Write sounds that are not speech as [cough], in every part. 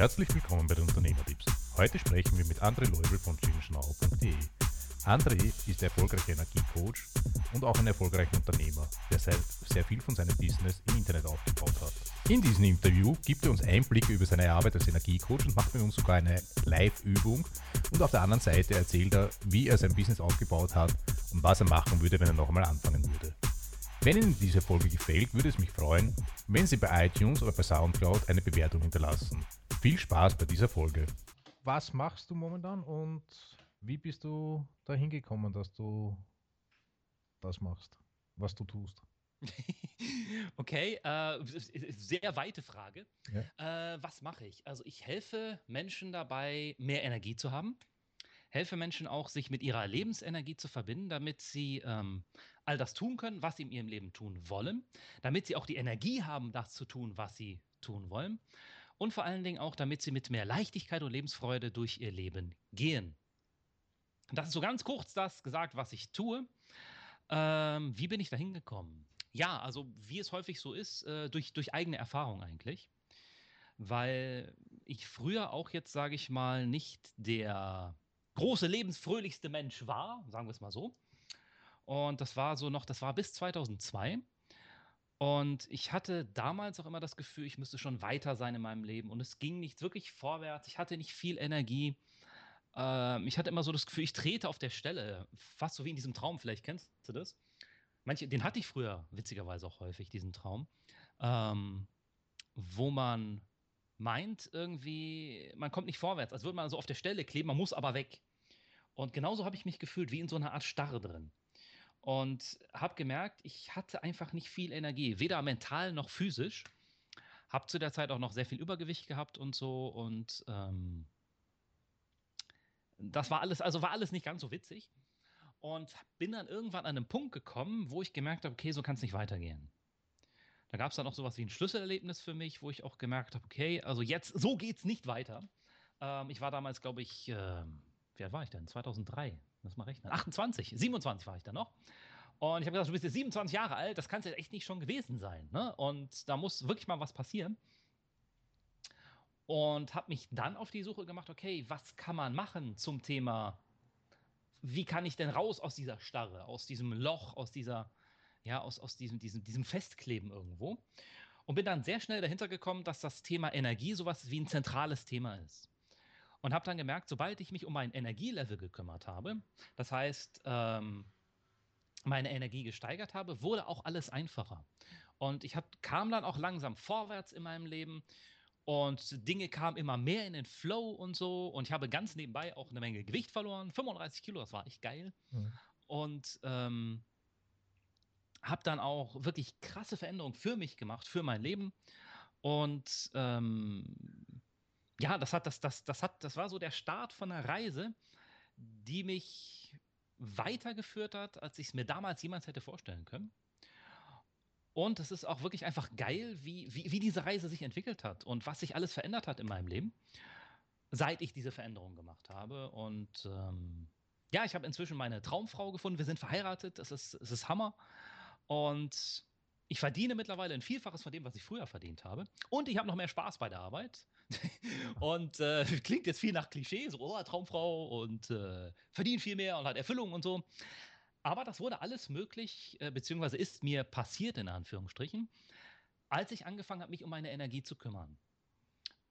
Herzlich willkommen bei den Unternehmertipps. Heute sprechen wir mit André Leubel von changenau.de. André ist erfolgreicher Energiecoach und auch ein erfolgreicher Unternehmer, der sehr viel von seinem Business im Internet aufgebaut hat. In diesem Interview gibt er uns Einblicke über seine Arbeit als Energiecoach und macht mit uns sogar eine Live-Übung. Und auf der anderen Seite erzählt er, wie er sein Business aufgebaut hat und was er machen würde, wenn er noch einmal anfangen würde. Wenn Ihnen diese Folge gefällt, würde es mich freuen, wenn Sie bei iTunes oder bei SoundCloud eine Bewertung hinterlassen. Viel Spaß bei dieser Folge. Was machst du momentan und wie bist du dahin gekommen, dass du das machst, was du tust? [laughs] okay, äh, sehr weite Frage. Ja. Äh, was mache ich? Also ich helfe Menschen dabei, mehr Energie zu haben helfe Menschen auch, sich mit ihrer Lebensenergie zu verbinden, damit sie ähm, all das tun können, was sie in ihrem Leben tun wollen, damit sie auch die Energie haben, das zu tun, was sie tun wollen und vor allen Dingen auch, damit sie mit mehr Leichtigkeit und Lebensfreude durch ihr Leben gehen. Das ist so ganz kurz das gesagt, was ich tue. Ähm, wie bin ich da hingekommen? Ja, also wie es häufig so ist, äh, durch, durch eigene Erfahrung eigentlich. Weil ich früher auch jetzt, sage ich mal, nicht der große, lebensfröhlichste Mensch war, sagen wir es mal so. Und das war so noch, das war bis 2002. Und ich hatte damals auch immer das Gefühl, ich müsste schon weiter sein in meinem Leben. Und es ging nicht wirklich vorwärts. Ich hatte nicht viel Energie. Ähm, ich hatte immer so das Gefühl, ich trete auf der Stelle. Fast so wie in diesem Traum, vielleicht kennst du das. Manche, den hatte ich früher witzigerweise auch häufig, diesen Traum. Ähm, wo man meint irgendwie, man kommt nicht vorwärts, als würde man so auf der Stelle kleben, man muss aber weg. Und genauso habe ich mich gefühlt, wie in so einer Art Starre drin. Und habe gemerkt, ich hatte einfach nicht viel Energie, weder mental noch physisch. Habe zu der Zeit auch noch sehr viel Übergewicht gehabt und so. Und ähm, das war alles, also war alles nicht ganz so witzig. Und bin dann irgendwann an einen Punkt gekommen, wo ich gemerkt habe, okay, so kann es nicht weitergehen. Da gab es dann auch sowas wie ein Schlüsselerlebnis für mich, wo ich auch gemerkt habe, okay, also jetzt, so geht es nicht weiter. Ähm, ich war damals, glaube ich, äh, wie alt war ich denn? 2003, lass mal rechnen. 28, 27 war ich da noch. Und ich habe gesagt, du bist jetzt 27 Jahre alt, das kann es ja echt nicht schon gewesen sein. Ne? Und da muss wirklich mal was passieren. Und habe mich dann auf die Suche gemacht, okay, was kann man machen zum Thema, wie kann ich denn raus aus dieser Starre, aus diesem Loch, aus dieser, ja, aus, aus diesem, diesem, diesem Festkleben irgendwo. Und bin dann sehr schnell dahinter gekommen, dass das Thema Energie sowas wie ein zentrales Thema ist. Und habe dann gemerkt, sobald ich mich um mein Energielevel gekümmert habe, das heißt, ähm, meine Energie gesteigert habe, wurde auch alles einfacher. Und ich hab, kam dann auch langsam vorwärts in meinem Leben und Dinge kamen immer mehr in den Flow und so. Und ich habe ganz nebenbei auch eine Menge Gewicht verloren. 35 Kilo, das war echt geil. Mhm. Und ähm, habe dann auch wirklich krasse Veränderungen für mich gemacht, für mein Leben. Und ähm, ja, das hat, das, das, das hat, das war so der Start von einer Reise, die mich weitergeführt hat, als ich es mir damals jemals hätte vorstellen können. Und es ist auch wirklich einfach geil, wie, wie, wie diese Reise sich entwickelt hat und was sich alles verändert hat in meinem Leben, seit ich diese Veränderung gemacht habe. Und ähm, ja, ich habe inzwischen meine Traumfrau gefunden. Wir sind verheiratet. Es ist, es ist Hammer. Und ich verdiene mittlerweile ein Vielfaches von dem, was ich früher verdient habe. Und ich habe noch mehr Spaß bei der Arbeit. [laughs] und äh, [laughs] klingt jetzt viel nach Klischee, so oh, Traumfrau und äh, verdient viel mehr und hat Erfüllung und so. Aber das wurde alles möglich, äh, beziehungsweise ist mir passiert in Anführungsstrichen, als ich angefangen habe, mich um meine Energie zu kümmern.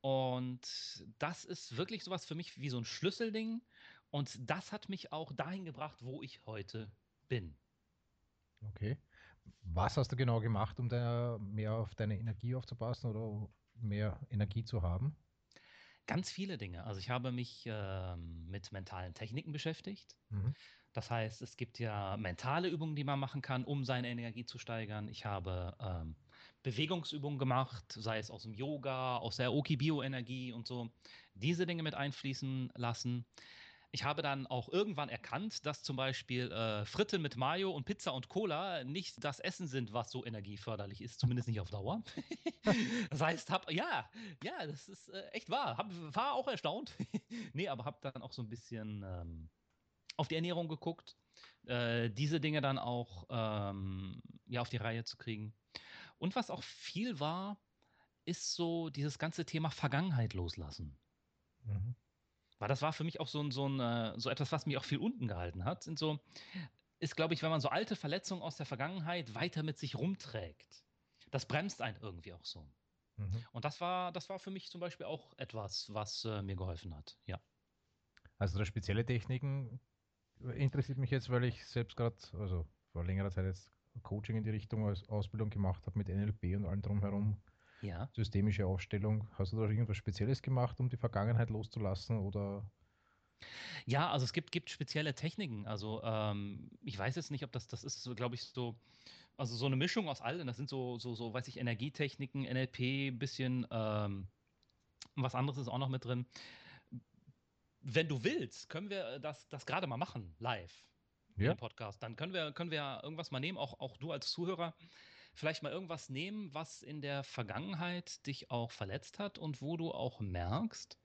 Und das ist wirklich sowas für mich wie so ein Schlüsselding. Und das hat mich auch dahin gebracht, wo ich heute bin. Okay. Was hast du genau gemacht, um da mehr auf deine Energie aufzupassen oder mehr Energie zu haben? Ganz viele Dinge. Also ich habe mich ähm, mit mentalen Techniken beschäftigt. Mhm. Das heißt, es gibt ja mentale Übungen, die man machen kann, um seine Energie zu steigern. Ich habe ähm, Bewegungsübungen gemacht, sei es aus dem Yoga, aus der Aoki Bioenergie und so. Diese Dinge mit einfließen lassen. Ich habe dann auch irgendwann erkannt, dass zum Beispiel äh, Fritten mit Mayo und Pizza und Cola nicht das Essen sind, was so energieförderlich ist, zumindest nicht auf Dauer. [laughs] das heißt, hab, ja, ja, das ist äh, echt wahr. Hab, war auch erstaunt. [laughs] nee, aber habe dann auch so ein bisschen ähm, auf die Ernährung geguckt, äh, diese Dinge dann auch ähm, ja, auf die Reihe zu kriegen. Und was auch viel war, ist so dieses ganze Thema Vergangenheit loslassen. Mhm. Weil das war für mich auch so, ein, so, ein, äh, so etwas, was mich auch viel unten gehalten hat. Sind so, ist, glaube ich, wenn man so alte Verletzungen aus der Vergangenheit weiter mit sich rumträgt. Das bremst einen irgendwie auch so. Mhm. Und das war, das war für mich zum Beispiel auch etwas, was äh, mir geholfen hat, ja. Also da spezielle Techniken interessiert mich jetzt, weil ich selbst gerade, also vor längerer Zeit jetzt Coaching in die Richtung als Ausbildung gemacht habe mit NLP und allem drumherum. Ja. Systemische Aufstellung. Hast du da irgendwas Spezielles gemacht, um die Vergangenheit loszulassen oder? Ja, also es gibt, gibt spezielle Techniken. Also ähm, ich weiß jetzt nicht, ob das, das ist, glaube ich, so, also so eine Mischung aus allen. Das sind so, so, so, weiß ich, Energietechniken, NLP, ein bisschen, ähm, was anderes ist auch noch mit drin. Wenn du willst, können wir das, das gerade mal machen, live ja. im Podcast. Dann können wir, können wir irgendwas mal nehmen, auch, auch du als Zuhörer, vielleicht mal irgendwas nehmen, was in der Vergangenheit dich auch verletzt hat und wo du auch merkst,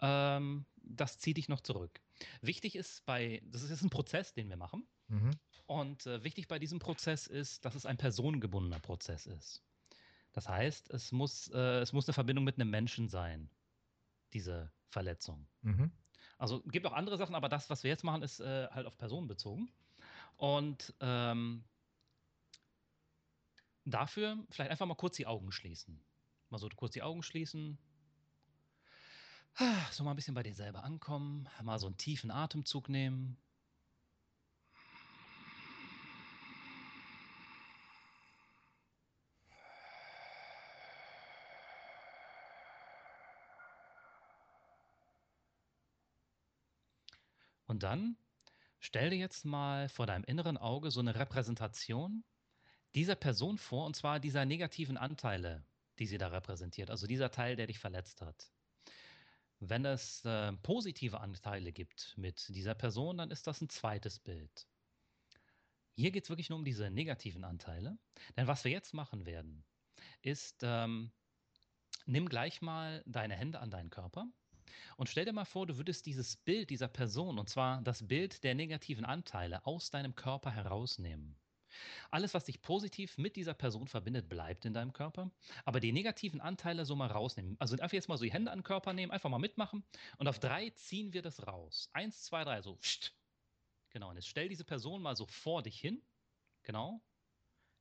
ähm, das zieht dich noch zurück. Wichtig ist bei, das ist ein Prozess, den wir machen. Mhm. Und äh, wichtig bei diesem Prozess ist, dass es ein personengebundener Prozess ist. Das heißt, es muss, äh, es muss eine Verbindung mit einem Menschen sein, diese Verletzung. Mhm. Also gibt auch andere Sachen, aber das, was wir jetzt machen, ist äh, halt auf Personen bezogen. Und ähm, dafür vielleicht einfach mal kurz die Augen schließen. Mal so kurz die Augen schließen. So mal ein bisschen bei dir selber ankommen. Mal so einen tiefen Atemzug nehmen. Und dann stell dir jetzt mal vor deinem inneren Auge so eine Repräsentation dieser Person vor, und zwar dieser negativen Anteile, die sie da repräsentiert, also dieser Teil, der dich verletzt hat. Wenn es äh, positive Anteile gibt mit dieser Person, dann ist das ein zweites Bild. Hier geht es wirklich nur um diese negativen Anteile. Denn was wir jetzt machen werden, ist, ähm, nimm gleich mal deine Hände an deinen Körper und stell dir mal vor, du würdest dieses Bild dieser Person, und zwar das Bild der negativen Anteile, aus deinem Körper herausnehmen. Alles, was dich positiv mit dieser Person verbindet, bleibt in deinem Körper. Aber die negativen Anteile so mal rausnehmen. Also einfach jetzt mal so die Hände an den Körper nehmen, einfach mal mitmachen. Und auf drei ziehen wir das raus. Eins, zwei, drei, so. Genau. Und jetzt stell diese Person mal so vor dich hin. Genau.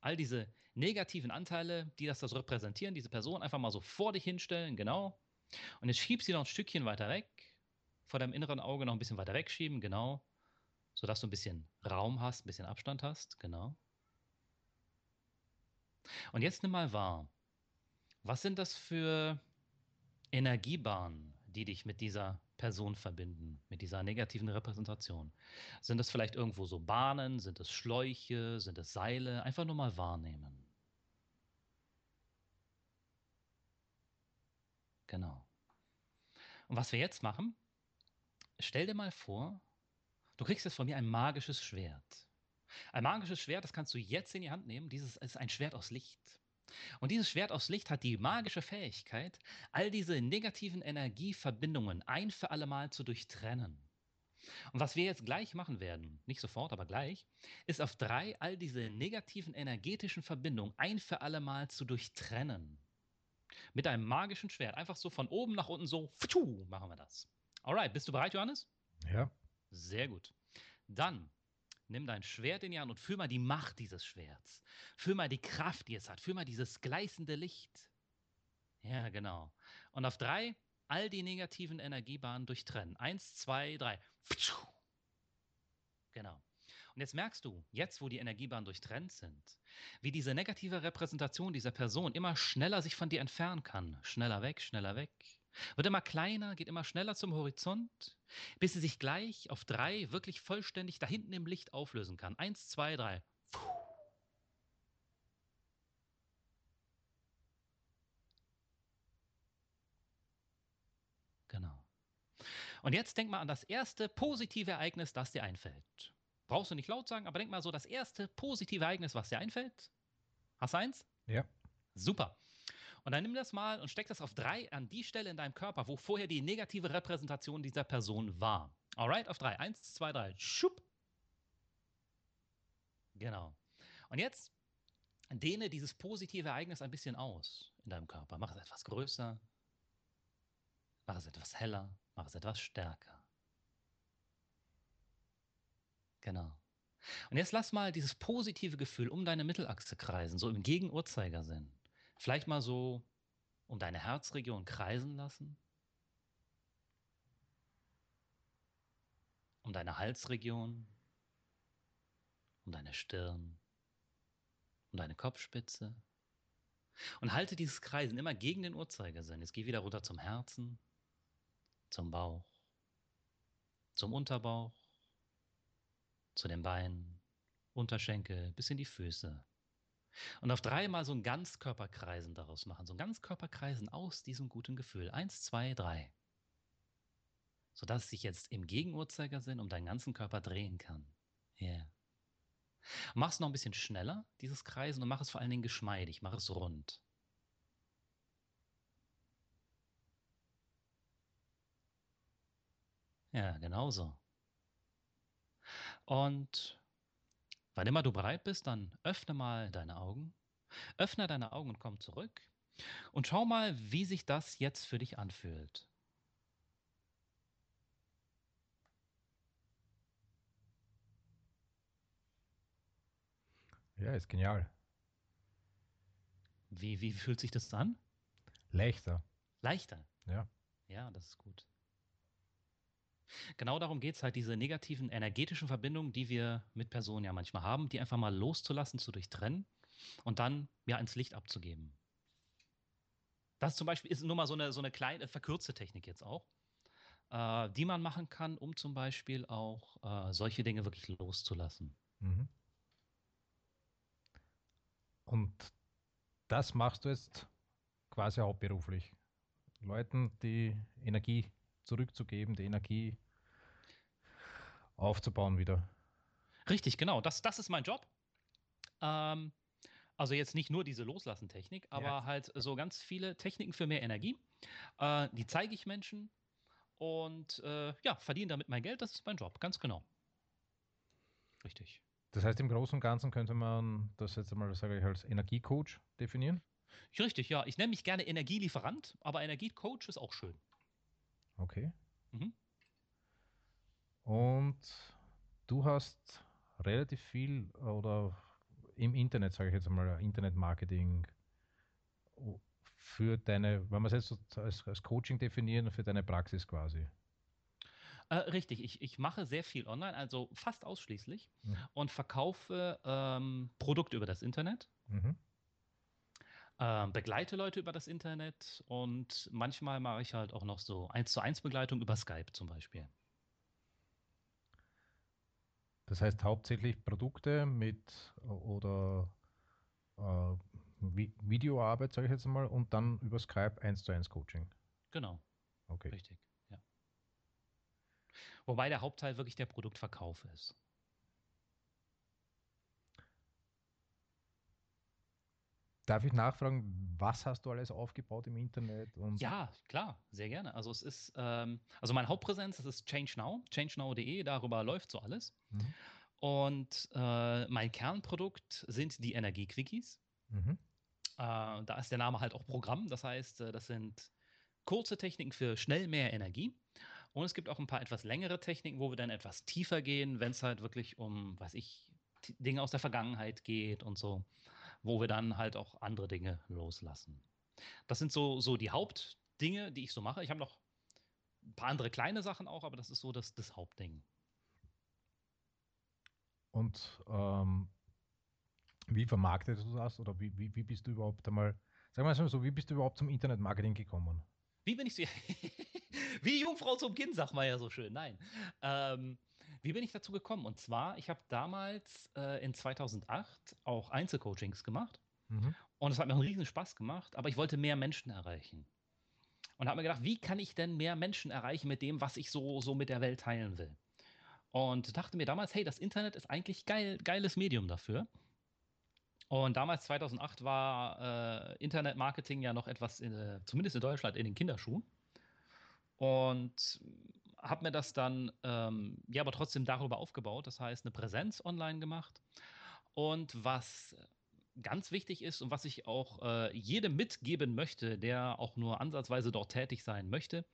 All diese negativen Anteile, die das, das repräsentieren, diese Person einfach mal so vor dich hinstellen. Genau. Und jetzt schieb sie noch ein Stückchen weiter weg, vor deinem inneren Auge noch ein bisschen weiter wegschieben, genau. Sodass du ein bisschen Raum hast, ein bisschen Abstand hast, genau. Und jetzt nimm mal wahr, was sind das für Energiebahnen, die dich mit dieser Person verbinden, mit dieser negativen Repräsentation? Sind das vielleicht irgendwo so Bahnen? Sind es Schläuche? Sind es Seile? Einfach nur mal wahrnehmen. Genau. Und was wir jetzt machen, stell dir mal vor, du kriegst jetzt von mir ein magisches Schwert. Ein magisches Schwert, das kannst du jetzt in die Hand nehmen. Dieses ist ein Schwert aus Licht. Und dieses Schwert aus Licht hat die magische Fähigkeit, all diese negativen Energieverbindungen ein für alle Mal zu durchtrennen. Und was wir jetzt gleich machen werden, nicht sofort, aber gleich, ist auf drei all diese negativen energetischen Verbindungen ein für alle Mal zu durchtrennen. Mit einem magischen Schwert. Einfach so von oben nach unten so. Machen wir das. Alright, bist du bereit, Johannes? Ja. Sehr gut. Dann nimm dein Schwert in die Hand und fühl mal die Macht dieses Schwerts. Fühl mal die Kraft, die es hat. Fühl mal dieses gleißende Licht. Ja, genau. Und auf drei all die negativen Energiebahnen durchtrennen. Eins, zwei, drei. Genau. Und jetzt merkst du, jetzt wo die Energiebahnen durchtrennt sind, wie diese negative Repräsentation dieser Person immer schneller sich von dir entfernen kann. Schneller weg, schneller weg. Wird immer kleiner, geht immer schneller zum Horizont, bis sie sich gleich auf drei wirklich vollständig da hinten im Licht auflösen kann. Eins, zwei, drei. Genau. Und jetzt denk mal an das erste positive Ereignis, das dir einfällt. Brauchst du nicht laut sagen, aber denk mal so das erste positive Ereignis, was dir einfällt. Hast du eins? Ja. Super. Und dann nimm das mal und steck das auf drei an die Stelle in deinem Körper, wo vorher die negative Repräsentation dieser Person war. Alright, auf drei. Eins, zwei, drei. Schupp. Genau. Und jetzt dehne dieses positive Ereignis ein bisschen aus. in deinem Körper. Mach es etwas größer. Mach es etwas heller. Mach es etwas stärker. Genau. Und jetzt lass mal dieses positive Gefühl um deine Mittelachse kreisen, so im Gegenuhrzeigersinn. Vielleicht mal so um deine Herzregion kreisen lassen. Um deine Halsregion. Um deine Stirn. Um deine Kopfspitze. Und halte dieses Kreisen immer gegen den Uhrzeigersinn. Jetzt geh wieder runter zum Herzen, zum Bauch, zum Unterbauch, zu den Beinen, Unterschenkel bis in die Füße. Und auf dreimal so ein Ganzkörperkreisen daraus machen. So ein Ganzkörperkreisen aus diesem guten Gefühl. Eins, zwei, drei. Sodass sich jetzt im Gegenuhrzeigersinn um deinen ganzen Körper drehen kann. Yeah. Mach es noch ein bisschen schneller, dieses Kreisen, und mach es vor allen Dingen geschmeidig. Mach es rund. Ja, genauso. Und wann immer du bereit bist, dann öffne mal deine Augen. Öffne deine Augen und komm zurück. Und schau mal, wie sich das jetzt für dich anfühlt. Ja, ist genial. Wie, wie fühlt sich das an? Leichter. Leichter. Ja. Ja, das ist gut. Genau darum geht es halt, diese negativen energetischen Verbindungen, die wir mit Personen ja manchmal haben, die einfach mal loszulassen, zu durchtrennen und dann ja ins Licht abzugeben. Das zum Beispiel ist nur mal so eine, so eine kleine, verkürzte Technik jetzt auch, äh, die man machen kann, um zum Beispiel auch äh, solche Dinge wirklich loszulassen. Mhm. Und das machst du jetzt quasi hauptberuflich. Leuten die Energie zurückzugeben, die Energie aufzubauen wieder. Richtig, genau. Das, das ist mein Job. Ähm, also jetzt nicht nur diese Loslassen-Technik, aber ja. halt so ganz viele Techniken für mehr Energie. Äh, die zeige ich Menschen und äh, ja, verdiene damit mein Geld. Das ist mein Job, ganz genau. Richtig. Das heißt, im Großen und Ganzen könnte man das jetzt einmal, sage ich, als Energiecoach definieren? Richtig, ja. Ich nenne mich gerne Energielieferant, aber Energiecoach ist auch schön. Okay. Mhm. Und du hast relativ viel oder im Internet, sage ich jetzt einmal, Internetmarketing für deine, wenn wir es jetzt als, als Coaching definieren, für deine Praxis quasi. Äh, richtig, ich, ich mache sehr viel online, also fast ausschließlich mhm. und verkaufe ähm, Produkte über das Internet. Mhm. Äh, begleite Leute über das Internet und manchmal mache ich halt auch noch so 1 zu 1 Begleitung über Skype zum Beispiel. Das heißt hauptsächlich Produkte mit oder äh, Videoarbeit, sage ich jetzt mal, und dann über Skype 1 zu 1 Coaching. Genau. Okay. Richtig, ja. Wobei der Hauptteil wirklich der Produktverkauf ist. Darf ich nachfragen, was hast du alles aufgebaut im Internet? Ja, klar, sehr gerne. Also es ist, ähm, also meine Hauptpräsenz, das ist ChangeNow, changenow.de, darüber läuft so alles. Mhm. Und äh, mein Kernprodukt sind die Energiequickies. Mhm. Äh, da ist der Name halt auch Programm, das heißt, äh, das sind kurze Techniken für schnell mehr Energie. Und es gibt auch ein paar etwas längere Techniken, wo wir dann etwas tiefer gehen, wenn es halt wirklich um, weiß ich, Dinge aus der Vergangenheit geht und so wo wir dann halt auch andere Dinge loslassen. Das sind so, so die Hauptdinge, die ich so mache. Ich habe noch ein paar andere kleine Sachen auch, aber das ist so das, das Hauptding. Und ähm, wie vermarktest du das oder wie, wie, wie bist du überhaupt einmal, wir mal so, wie bist du überhaupt zum Internetmarketing gekommen? Wie bin ich so, [laughs] wie Jungfrau zum Kind, sagt man ja so schön. Nein. Ähm, wie bin ich dazu gekommen? Und zwar, ich habe damals äh, in 2008 auch Einzelcoachings gemacht. Mhm. Und es hat mir einen riesen Spaß gemacht, aber ich wollte mehr Menschen erreichen. Und habe mir gedacht, wie kann ich denn mehr Menschen erreichen mit dem, was ich so, so mit der Welt teilen will? Und dachte mir damals, hey, das Internet ist eigentlich geil, geiles Medium dafür. Und damals, 2008, war äh, Internetmarketing ja noch etwas, in, äh, zumindest in Deutschland, in den Kinderschuhen. Und habe mir das dann ähm, ja aber trotzdem darüber aufgebaut, das heißt eine Präsenz online gemacht. Und was ganz wichtig ist und was ich auch äh, jedem mitgeben möchte, der auch nur ansatzweise dort tätig sein möchte,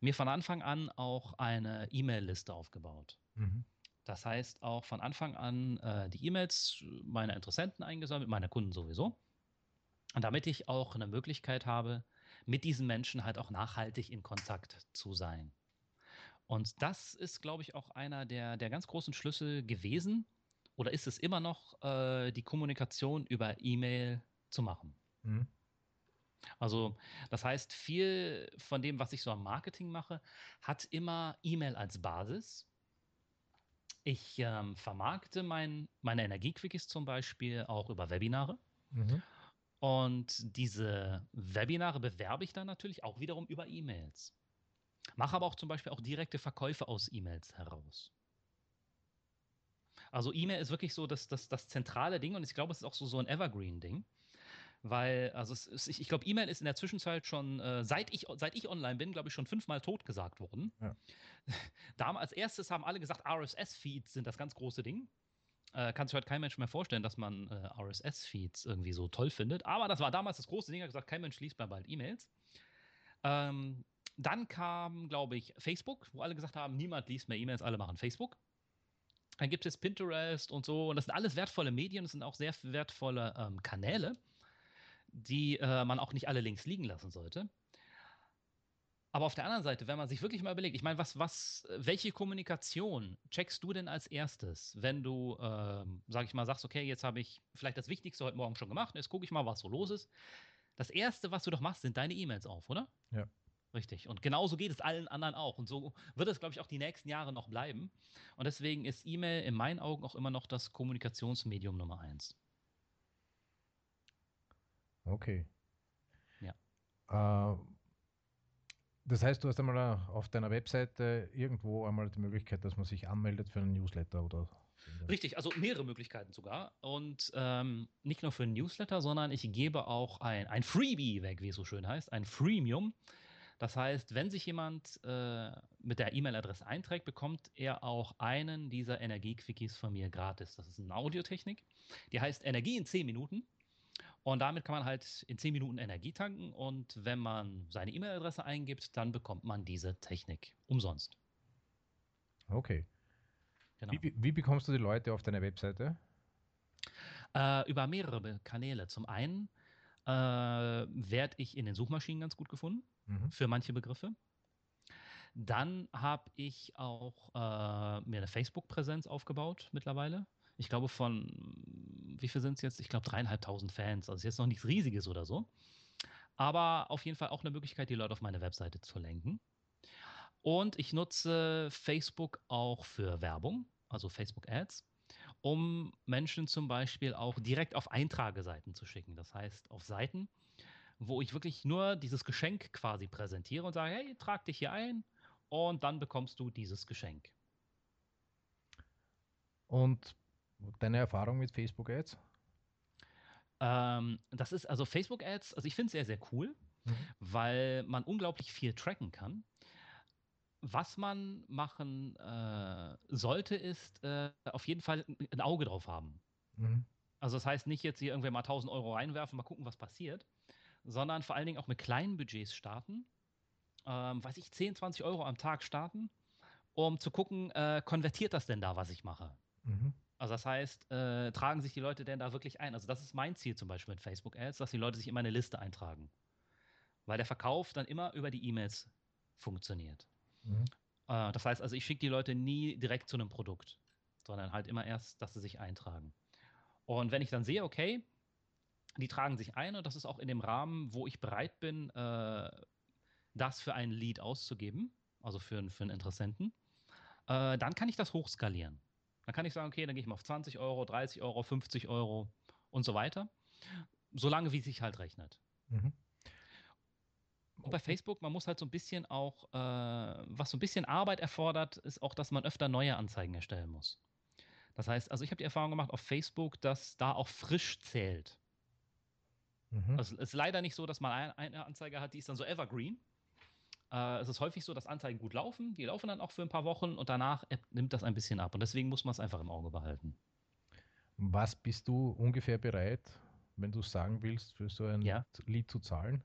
mir von Anfang an auch eine E-Mail-Liste aufgebaut. Mhm. Das heißt auch von Anfang an äh, die E-Mails meiner Interessenten eingesammelt, meiner Kunden sowieso. Und damit ich auch eine Möglichkeit habe, mit diesen Menschen halt auch nachhaltig in Kontakt zu sein. Und das ist, glaube ich, auch einer der, der ganz großen Schlüssel gewesen, oder ist es immer noch, äh, die Kommunikation über E-Mail zu machen. Mhm. Also das heißt, viel von dem, was ich so am Marketing mache, hat immer E-Mail als Basis. Ich ähm, vermarkte mein, meine Energiequickies zum Beispiel auch über Webinare. Mhm. Und diese Webinare bewerbe ich dann natürlich auch wiederum über E-Mails. Mache aber auch zum Beispiel auch direkte Verkäufe aus E-Mails heraus. Also E-Mail ist wirklich so das, das, das zentrale Ding und ich glaube, es ist auch so, so ein Evergreen-Ding. Weil, also ist, ich, glaube, E-Mail ist in der Zwischenzeit schon, äh, seit, ich, seit ich online bin, glaube ich, schon fünfmal tot gesagt worden. Ja. [laughs] Damals als erstes haben alle gesagt, RSS-Feeds sind das ganz große Ding. Äh, kann sich heute kein Mensch mehr vorstellen, dass man äh, RSS-Feeds irgendwie so toll findet. Aber das war damals das große Ding, hat gesagt, kein Mensch liest mehr bald E-Mails. Ähm, dann kam, glaube ich, Facebook, wo alle gesagt haben, niemand liest mehr E-Mails, alle machen Facebook. Dann gibt es Pinterest und so. Und das sind alles wertvolle Medien, das sind auch sehr wertvolle ähm, Kanäle, die äh, man auch nicht alle links liegen lassen sollte. Aber auf der anderen Seite, wenn man sich wirklich mal überlegt, ich meine, was, was, welche Kommunikation checkst du denn als erstes, wenn du, ähm, sag ich mal, sagst, okay, jetzt habe ich vielleicht das Wichtigste heute Morgen schon gemacht, jetzt gucke ich mal, was so los ist. Das erste, was du doch machst, sind deine E-Mails auf, oder? Ja. Richtig. Und genauso geht es allen anderen auch. Und so wird es, glaube ich, auch die nächsten Jahre noch bleiben. Und deswegen ist E-Mail in meinen Augen auch immer noch das Kommunikationsmedium Nummer eins. Okay. Ja. Äh, das heißt, du hast einmal auf deiner Webseite irgendwo einmal die Möglichkeit, dass man sich anmeldet für einen Newsletter oder. Richtig, also mehrere Möglichkeiten sogar. Und ähm, nicht nur für einen Newsletter, sondern ich gebe auch ein, ein Freebie weg, wie es so schön heißt, ein Freemium. Das heißt, wenn sich jemand äh, mit der E-Mail-Adresse einträgt, bekommt er auch einen dieser Energie-Quickies von mir gratis. Das ist eine Audiotechnik. Die heißt Energie in 10 Minuten. Und damit kann man halt in 10 Minuten Energie tanken und wenn man seine E-Mail-Adresse eingibt, dann bekommt man diese Technik umsonst. Okay. Genau. Wie, wie, bekommst du die Leute auf deine Webseite? Äh, über mehrere Kanäle. Zum einen äh, werde ich in den Suchmaschinen ganz gut gefunden mhm. für manche Begriffe. Dann habe ich auch äh, mir eine Facebook-Präsenz aufgebaut mittlerweile ich glaube, von, wie viel sind es jetzt? Ich glaube, dreieinhalbtausend Fans. Also ist jetzt noch nichts Riesiges oder so. Aber auf jeden Fall auch eine Möglichkeit, die Leute auf meine Webseite zu lenken. Und ich nutze Facebook auch für Werbung, also Facebook Ads, um Menschen zum Beispiel auch direkt auf Eintrageseiten zu schicken. Das heißt, auf Seiten, wo ich wirklich nur dieses Geschenk quasi präsentiere und sage, hey, trag dich hier ein und dann bekommst du dieses Geschenk. Und Deine Erfahrung mit Facebook Ads? Ähm, das ist also Facebook Ads, also ich finde es sehr, sehr cool, mhm. weil man unglaublich viel tracken kann. Was man machen äh, sollte, ist äh, auf jeden Fall ein Auge drauf haben. Mhm. Also das heißt nicht jetzt hier irgendwer mal 1000 Euro reinwerfen, mal gucken, was passiert, sondern vor allen Dingen auch mit kleinen Budgets starten. Ähm, weiß ich, 10, 20 Euro am Tag starten, um zu gucken, äh, konvertiert das denn da, was ich mache? Mhm. Also das heißt, äh, tragen sich die Leute denn da wirklich ein? Also das ist mein Ziel zum Beispiel mit Facebook Ads, dass die Leute sich immer eine Liste eintragen. Weil der Verkauf dann immer über die E-Mails funktioniert. Mhm. Äh, das heißt also, ich schicke die Leute nie direkt zu einem Produkt, sondern halt immer erst, dass sie sich eintragen. Und wenn ich dann sehe, okay, die tragen sich ein und das ist auch in dem Rahmen, wo ich bereit bin, äh, das für einen Lead auszugeben, also für, für einen Interessenten, äh, dann kann ich das hochskalieren. Dann kann ich sagen, okay, dann gehe ich mal auf 20 Euro, 30 Euro, 50 Euro und so weiter. Solange wie es sich halt rechnet. Mhm. Und bei Facebook, man muss halt so ein bisschen auch, äh, was so ein bisschen Arbeit erfordert, ist auch, dass man öfter neue Anzeigen erstellen muss. Das heißt, also ich habe die Erfahrung gemacht auf Facebook, dass da auch frisch zählt. Mhm. Also es ist leider nicht so, dass man eine Anzeige hat, die ist dann so evergreen. Äh, es ist häufig so, dass Anzeigen gut laufen. Die laufen dann auch für ein paar Wochen und danach nimmt das ein bisschen ab. Und deswegen muss man es einfach im Auge behalten. Was bist du ungefähr bereit, wenn du sagen willst, für so ein Ja. Lied zu zahlen?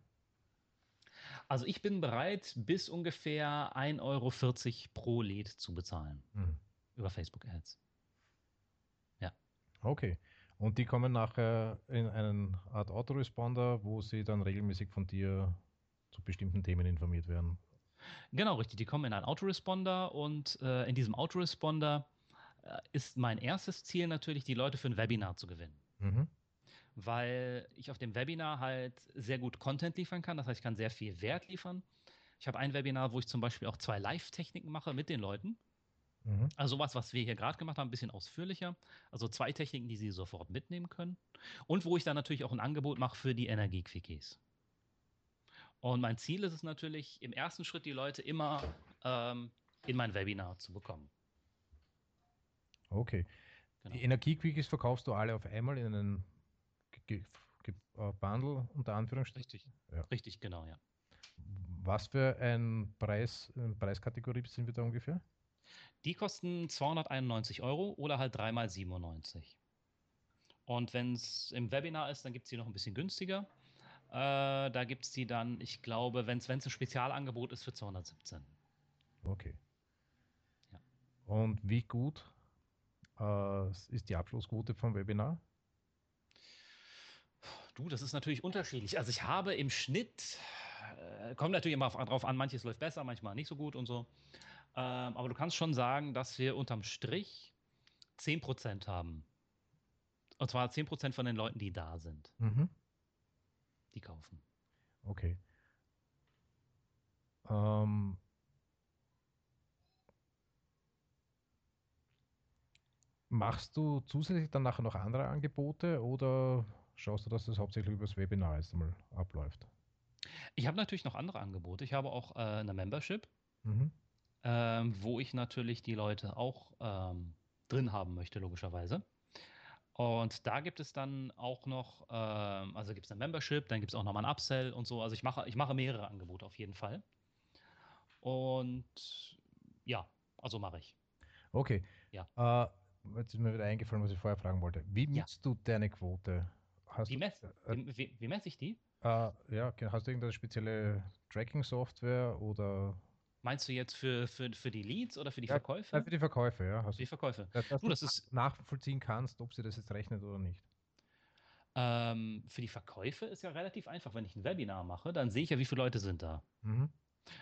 Also ich bin bereit, bis ungefähr 1,40 Euro pro Lied zu bezahlen Mhm. über Facebook Ads. Okay. Und die kommen nachher in einen Art Autoresponder, wo sie dann regelmäßig von dir zu bestimmten Themen informiert werden. Genau, richtig. Die kommen in einen Autoresponder und äh, in diesem Autoresponder äh, ist mein erstes Ziel natürlich, die Leute für ein Webinar zu gewinnen. Mhm. Weil ich auf dem Webinar halt sehr gut Content liefern kann. Das heißt, ich kann sehr viel Wert liefern. Ich habe ein Webinar, wo ich zum Beispiel auch zwei Live-Techniken mache mit den Leuten. Mhm. Also sowas, was wir hier gerade gemacht haben, ein bisschen ausführlicher. Also zwei Techniken, die Sie sofort mitnehmen können. Und wo ich dann natürlich auch ein Angebot mache für die Energiequickies. Und mein Ziel ist es natürlich, im ersten Schritt die Leute immer ähm, in mein Webinar zu bekommen. Okay. Genau. Die Energiequickies verkaufst du alle auf einmal in einen äh, Bundle unter Anführungsstrichen. Richtig. Ja. Richtig, genau, ja. Was für ein Preis, eine Preiskategorie sind wir da ungefähr? Die kosten 291 Euro oder halt dreimal 97. Und wenn es im Webinar ist, dann gibt es die noch ein bisschen günstiger. Äh, da gibt es die dann, ich glaube, wenn es ein Spezialangebot ist, für 217. Okay. Ja. Und wie gut äh, ist die Abschlussquote vom Webinar? Du, das ist natürlich unterschiedlich. Also ich habe im Schnitt, äh, kommt natürlich immer drauf an, manches läuft besser, manchmal nicht so gut und so. Ähm, aber du kannst schon sagen, dass wir unterm Strich 10% haben. Und zwar 10% von den Leuten, die da sind, Mhm. die kaufen. Okay. Ähm, machst du zusätzlich dann nachher noch andere Angebote oder schaust du, dass das hauptsächlich über das Webinar erst einmal abläuft? Ich habe natürlich noch andere Angebote. Ich habe auch äh, eine Membership, Mhm. Ähm, wo ich natürlich die Leute auch ähm, drin haben möchte, logischerweise. Und da gibt es dann auch noch, ähm, also gibt es eine Membership, dann gibt es auch nochmal ein Upsell und so. Also ich mache, ich mache mehrere Angebote auf jeden Fall. Und ja, also mache ich. Okay. Ja. Äh, jetzt ist mir wieder eingefallen, was ich vorher fragen wollte. Wie Ja. misst du deine Quote? Wie, mess, äh, wie, wie, wie messe ich die? äh, ja, hast du irgendeine spezielle Tracking-Software oder Meinst du jetzt für, für, für die Leads oder für die Ja, Verkäufe? Für die Verkäufe, ja? Für die Verkäufe. du, dass Du, das ist, nachvollziehen kannst, ob sie das jetzt rechnet oder nicht. ähm, für die Verkäufe ist ja relativ einfach. Wenn ich ein Webinar mache, dann sehe ich ja, wie viele Leute sind da. Mhm.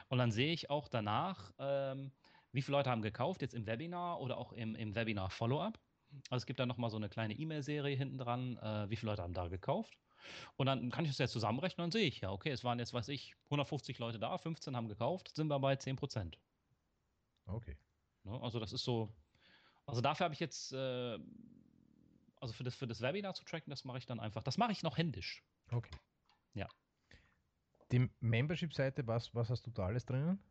Und dann sehe ich auch danach, ähm, wie viele Leute haben gekauft, jetzt im Webinar oder auch im, im Webinar Follow-up. Also es gibt da nochmal so eine kleine E-Mail-Serie hinten dran, äh, wie viele Leute haben da gekauft. Und dann kann ich das ja zusammenrechnen und dann sehe ich ja, okay, es waren jetzt, weiß ich, 150 Leute da, 15 haben gekauft, sind wir bei 10 Prozent. Okay. Ne? Also das ist so, also dafür habe ich jetzt, äh, also für das, für das Webinar zu tracken, das mache ich dann einfach, das mache ich noch händisch. Okay. Ja. Die Membership-Seite, was, was hast du da alles drinnen?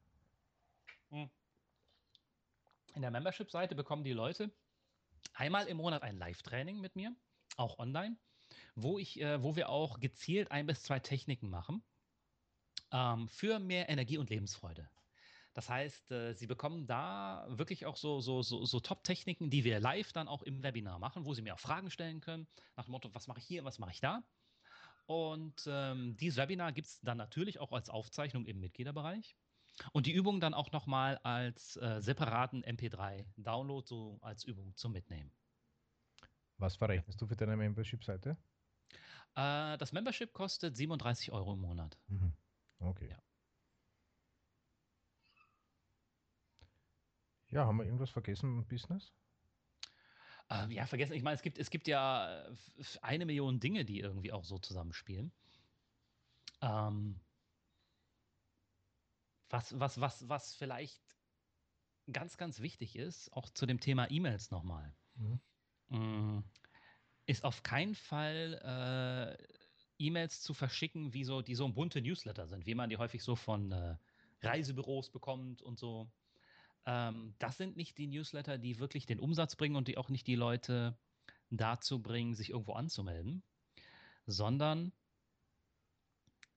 In der Membership-Seite bekommen die Leute einmal im Monat ein Live-Training mit mir, auch online, wo, ich, äh, wo wir auch gezielt ein bis zwei Techniken machen ähm, für mehr Energie und Lebensfreude. Das heißt, äh, Sie bekommen da wirklich auch so, so, so, so Top-Techniken, die wir live dann auch im Webinar machen, wo Sie mir auch Fragen stellen können, nach dem Motto, was mache ich hier, was mache ich da? Und ähm, dieses Webinar gibt es dann natürlich auch als Aufzeichnung im Mitgliederbereich. Und die Übung dann auch nochmal als äh, separaten MP3-Download, so als Übung zum Mitnehmen. Was verrechnest du für deine Membership-Seite? Äh, das Membership kostet 37 Euro im Monat. Mhm. Okay. Ja. Ja, haben wir irgendwas vergessen im Business? Äh, ja, vergessen, ich meine, es gibt, es gibt ja eine Million Dinge, die irgendwie auch so zusammenspielen. Ähm, was, was, was, was vielleicht ganz, ganz wichtig ist, auch zu dem Thema E-Mails nochmal. Mhm. Ist auf keinen Fall äh, E-Mails zu verschicken, wie so, die so bunte Newsletter sind, wie man die häufig so von äh, Reisebüros bekommt und so. Ähm, das sind nicht die Newsletter, die wirklich den Umsatz bringen und die auch nicht die Leute dazu bringen, sich irgendwo anzumelden, sondern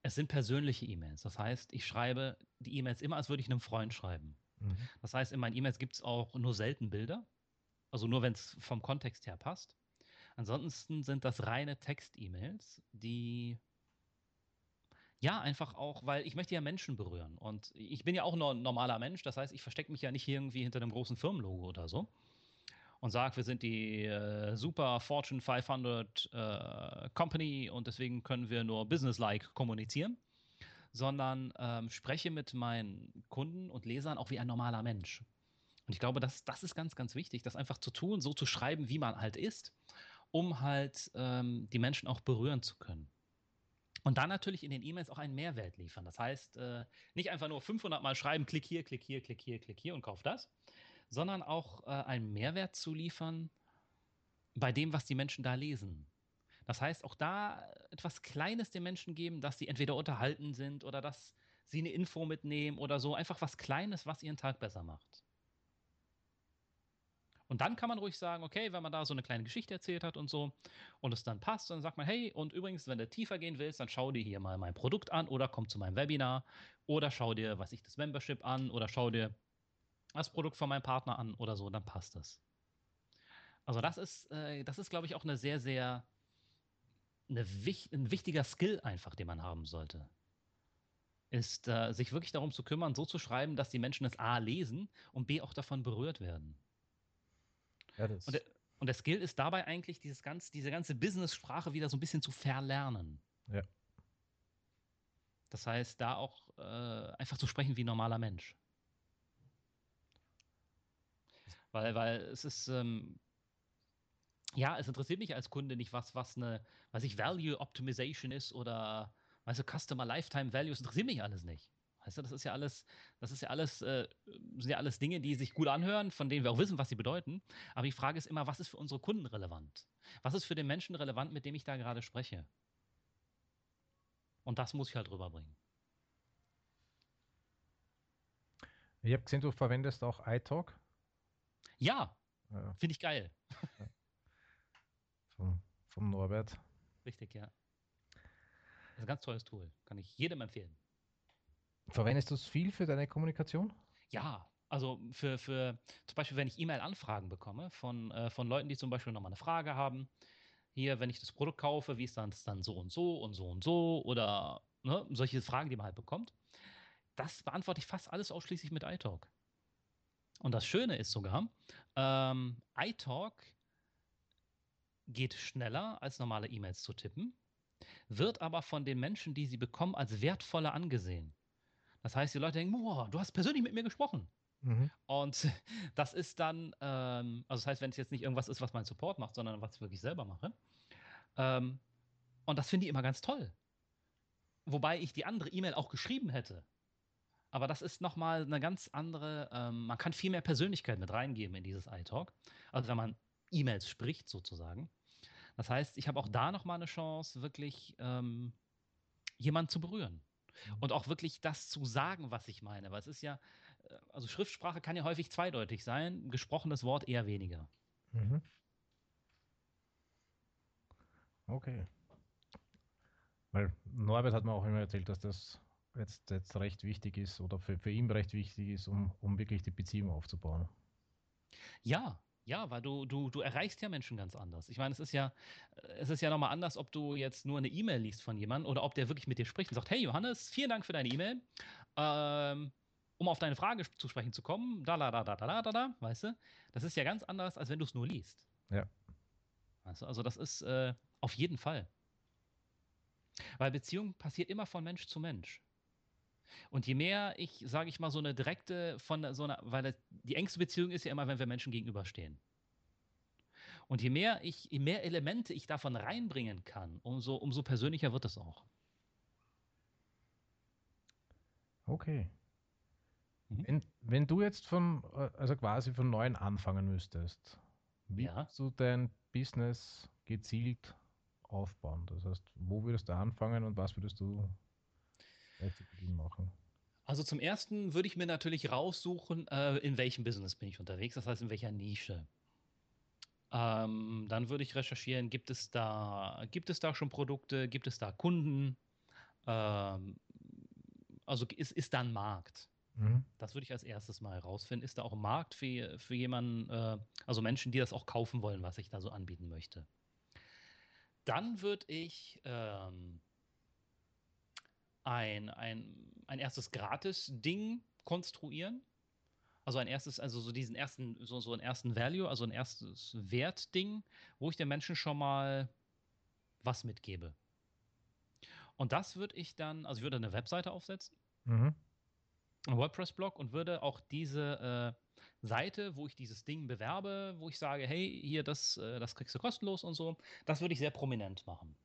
es sind persönliche E-Mails. Das heißt, ich schreibe die E-Mails immer, als würde ich einem Freund schreiben. Mhm. Das heißt, in meinen E-Mails gibt es auch nur selten Bilder. Also nur, wenn es vom Kontext her passt. Ansonsten sind das reine Text-E-Mails, die ja, einfach auch, weil ich möchte ja Menschen berühren. Und ich bin ja auch nur ein normaler Mensch. Das heißt, ich verstecke mich ja nicht irgendwie hinter einem großen Firmenlogo oder so und sage, wir sind die äh, super Fortune 500 äh, Company und deswegen können wir nur businesslike kommunizieren, sondern ähm, spreche mit meinen Kunden und Lesern auch wie ein normaler Mensch. Und ich glaube, das, das ist ganz, ganz wichtig, das einfach zu tun, so zu schreiben, wie man halt ist, um halt ähm, die Menschen auch berühren zu können. Und dann natürlich in den E-Mails auch einen Mehrwert liefern. Das heißt, äh, nicht einfach nur 500 Mal schreiben, klick hier, klick hier, klick hier, klick hier und kauf das, sondern auch äh, einen Mehrwert zu liefern bei dem, was die Menschen da lesen. Das heißt, auch da etwas Kleines den Menschen geben, dass sie entweder unterhalten sind oder dass sie eine Info mitnehmen oder so. Einfach was Kleines, was ihren Tag besser macht. Und dann kann man ruhig sagen, okay, wenn man da so eine kleine Geschichte erzählt hat und so und es dann passt, dann sagt man, hey, und übrigens, wenn du tiefer gehen willst, dann schau dir hier mal mein Produkt an oder komm zu meinem Webinar oder schau dir, was ich, das Membership an oder schau dir das Produkt von meinem Partner an oder so, dann passt das. Also das ist, äh, das ist, glaube ich, auch eine sehr, sehr eine, ein wichtiger Skill einfach, den man haben sollte. Ist, äh, sich wirklich darum zu kümmern, so zu schreiben, dass die Menschen es A lesen und B auch davon berührt werden. Ja, und, der, und der Skill ist dabei eigentlich, dieses ganz, diese ganze Business-Sprache wieder so ein bisschen zu verlernen. Ja. Das heißt, da auch äh, einfach zu sprechen wie ein normaler Mensch. Weil, weil es ist, ähm, ja, es interessiert mich als Kunde nicht, was, was eine, was ich Value Optimization ist oder, weißt du, Customer Lifetime Values, interessiert mich alles nicht. Weißt du, das ist ja alles, das ist ja alles, äh, sind ja alles Dinge, die sich gut anhören, von denen wir auch wissen, was sie bedeuten. Aber die Frage ist immer, was ist für unsere Kunden relevant? Was ist für den Menschen relevant, mit dem ich da gerade spreche? Und das muss ich halt rüberbringen. Ich habe gesehen, du verwendest auch iTalk. Ja, ja. finde ich geil. Ja. Vom, vom Norbert. Richtig, ja. Das ist ein ganz tolles Tool. Kann ich jedem empfehlen. Verwendest du es viel für deine Kommunikation? Ja, also für, für zum Beispiel, wenn ich E-Mail-Anfragen bekomme von, äh, von Leuten, die zum Beispiel nochmal eine Frage haben, hier, wenn ich das Produkt kaufe, wie ist das dann so und so und so und so oder ne, solche Fragen, die man halt bekommt, das beantworte ich fast alles ausschließlich mit iTalk. Und das Schöne ist sogar, ähm, iTalk geht schneller als normale E-Mails zu tippen, wird aber von den Menschen, die sie bekommen, als wertvoller angesehen. Das heißt, die Leute denken, boah, du hast persönlich mit mir gesprochen. Mhm. Und [laughs] das ist dann, ähm, also das heißt, wenn es jetzt nicht irgendwas ist, was mein Support macht, sondern was ich wirklich selber mache. Ähm, und das finde ich immer ganz toll. Wobei ich die andere E-Mail auch geschrieben hätte. Aber das ist nochmal eine ganz andere, ähm, man kann viel mehr Persönlichkeit mit reingeben in dieses iTalk. Also wenn man E-Mails spricht sozusagen. Das heißt, ich habe auch da nochmal eine Chance, wirklich ähm, jemanden zu berühren. Mhm. Und auch wirklich das zu sagen, was ich meine. Weil es ist ja, äh, also Schriftsprache kann ja häufig zweideutig sein, gesprochenes Wort eher weniger. Mhm. Okay. Weil Norbert hat mir auch immer erzählt, dass das jetzt, jetzt recht wichtig ist oder für, für ihn recht wichtig ist, um, um wirklich die Beziehung aufzubauen. Ja, ja, weil du, du, du erreichst ja Menschen ganz anders. Ich meine, es ist ja, es ist ja nochmal anders, ob du jetzt nur eine E-Mail liest von jemandem oder ob der wirklich mit dir spricht und sagt, hey Johannes, vielen Dank für deine E-Mail. Ähm, um auf deine Frage zu sprechen zu kommen, da, da, da, da, da, da, da, weißt du? Das ist ja ganz anders, als wenn du es nur liest. Ja. Weißt du? Also das ist äh, auf jeden Fall. Weil Beziehung passiert immer von Mensch zu Mensch. Und je mehr ich, sage ich mal, so eine direkte von so einer, weil das, die engste Beziehung ist ja immer, wenn wir Menschen gegenüberstehen. Und je mehr ich, je mehr Elemente ich davon reinbringen kann, umso, umso persönlicher wird es auch. Okay. Mhm. Wenn, wenn du jetzt von, also quasi von neuem anfangen müsstest, wie ja. würdest du dein Business gezielt aufbauen? Das heißt, wo würdest du anfangen und was würdest du Beginn machen? Also zum ersten würde ich mir natürlich raussuchen, äh, in welchem Business bin ich unterwegs, das heißt in welcher Nische. Ähm, dann würde ich recherchieren, gibt es da, gibt es da schon Produkte, gibt es da Kunden? Ähm, also ist, ist da ein Markt? Mhm. Das würde ich als erstes mal herausfinden. Ist da auch ein Markt für, für jemanden, äh, also Menschen, die das auch kaufen wollen, was ich da so anbieten möchte? dann würde ich ähm, ein, ein, ein erstes Gratis-Ding konstruieren. Also ein erstes, also so diesen ersten, so, so einen ersten Value, also ein erstes Wertding, wo ich den Menschen schon mal was mitgebe. Und das würde ich dann, also ich würde eine Webseite aufsetzen, mhm. einen WordPress-Blog und würde auch diese äh, Seite, wo ich dieses Ding bewerbe, wo ich sage, hey, hier, das, äh, das kriegst du kostenlos und so, das würde ich sehr prominent machen.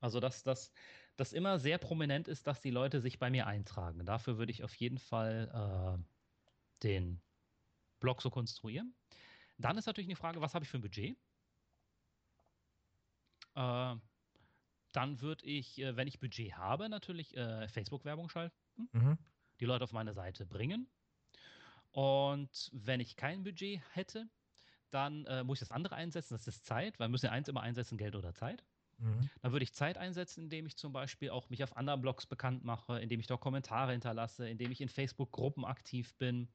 Also, dass das immer sehr prominent ist, dass die Leute sich bei mir eintragen. Dafür würde ich auf jeden Fall äh, den Blog so konstruieren. Dann ist natürlich eine Frage, was habe ich für ein Budget? Äh, dann würde ich, äh, wenn ich Budget habe, natürlich äh, Facebook-Werbung schalten, mhm. die Leute auf meine Seite bringen. Und wenn ich kein Budget hätte, dann äh, muss ich das andere einsetzen, das ist Zeit, weil wir müssen ja eins immer einsetzen, Geld oder Zeit. Mhm. Dann würde ich Zeit einsetzen, indem ich zum Beispiel auch mich auf anderen Blogs bekannt mache, indem ich dort Kommentare hinterlasse, indem ich in Facebook-Gruppen aktiv bin,